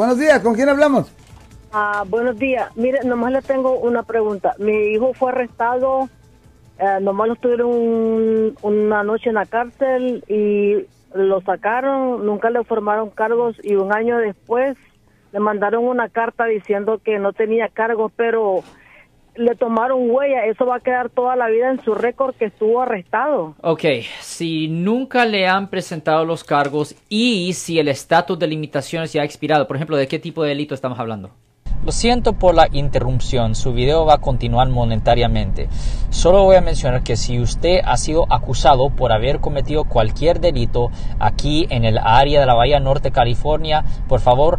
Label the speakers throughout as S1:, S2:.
S1: Buenos días, ¿con quién hablamos?
S2: Ah, buenos días. Mire, nomás le tengo una pregunta. Mi hijo fue arrestado, eh, nomás lo tuvieron una noche en la cárcel y lo sacaron, nunca le formaron cargos y un año después le mandaron una carta diciendo que no tenía cargos, pero le tomaron huella, eso va a quedar toda la vida en su récord que estuvo arrestado.
S3: Ok, si nunca le han presentado los cargos y si el estatus de limitaciones ya ha expirado, por ejemplo, ¿de qué tipo de delito estamos hablando?
S4: Lo siento por la interrupción, su video va a continuar monetariamente. Solo voy a mencionar que si usted ha sido acusado por haber cometido cualquier delito aquí en el área de la Bahía Norte, California, por favor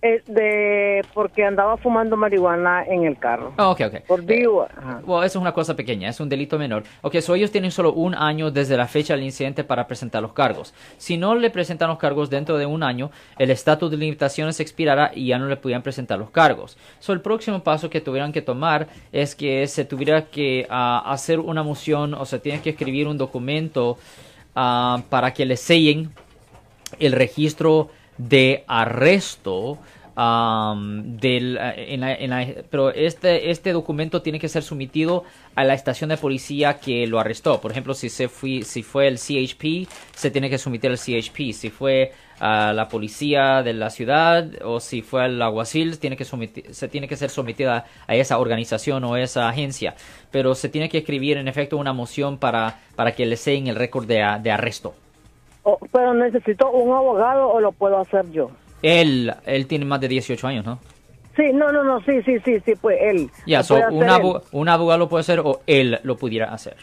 S2: Es de porque andaba fumando marihuana en el carro.
S3: Oh, ok, ok.
S2: Por vivo.
S3: Eh, bueno, eso es una cosa pequeña, es un delito menor. Ok, so ellos tienen solo un año desde la fecha del incidente para presentar los cargos. Si no le presentan los cargos dentro de un año, el estatus de limitaciones expirará y ya no le podían presentar los cargos. So el próximo paso que tuvieran que tomar es que se tuviera que uh, hacer una moción o se tiene que escribir un documento uh, para que le sellen el registro de arresto um, del, en la, en la, pero este, este documento tiene que ser sometido a la estación de policía que lo arrestó. Por ejemplo, si, se si fue el CHP, se tiene que someter al CHP. Si fue a la policía de la ciudad o si fue al alguacil, tiene que se tiene que ser sometida a esa organización o esa agencia. Pero se tiene que escribir en efecto una moción para, para que le seen el récord de, de arresto.
S2: Oh, pero necesito un abogado o lo puedo hacer yo.
S3: Él, él tiene más de 18 años, ¿no?
S2: Sí, no, no, no, sí, sí, sí, sí, pues él.
S3: Ya, so, un, abo un, abogado lo puede hacer o él lo pudiera hacer.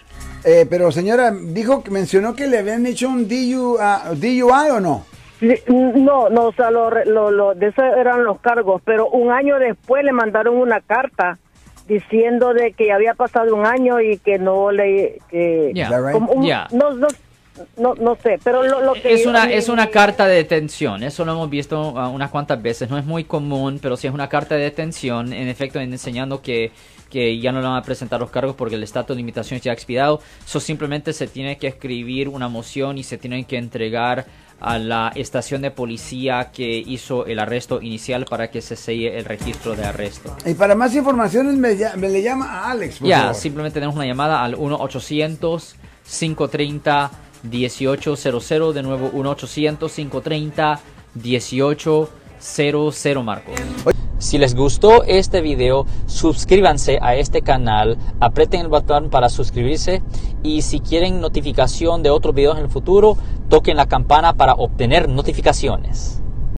S1: Eh, pero señora, dijo que mencionó que le habían hecho un DUI, uh, DUI o no?
S2: Sí, no, no, o sea, lo, lo, lo, de eso eran los cargos, pero un año después le mandaron una carta diciendo de que había pasado un año y que no le que
S3: yeah.
S2: como un,
S3: yeah.
S2: no, no, no, no sé, pero lo, lo que
S3: es
S2: yo-
S3: una es una carta de detención. Eso lo hemos visto uh, unas cuantas veces. No es muy común, pero sí es una carta de detención. En efecto, en- enseñando que que ya no le van a presentar los cargos porque el estatus de limitaciones ya ha expirado. Eso simplemente se tiene que escribir una moción y se tiene que entregar a la estación de policía que hizo el arresto inicial para que se selle el registro de arresto.
S1: Y para más información me, me le llama a Alex,
S3: Ya,
S1: favor.
S3: simplemente tenemos una llamada al 1-800-530-1800. De nuevo, 1-800-530-1800, Marco.
S4: Si les gustó este video, suscríbanse a este canal, aprieten el botón para suscribirse y si quieren notificación de otros videos en el futuro, toquen la campana para obtener notificaciones.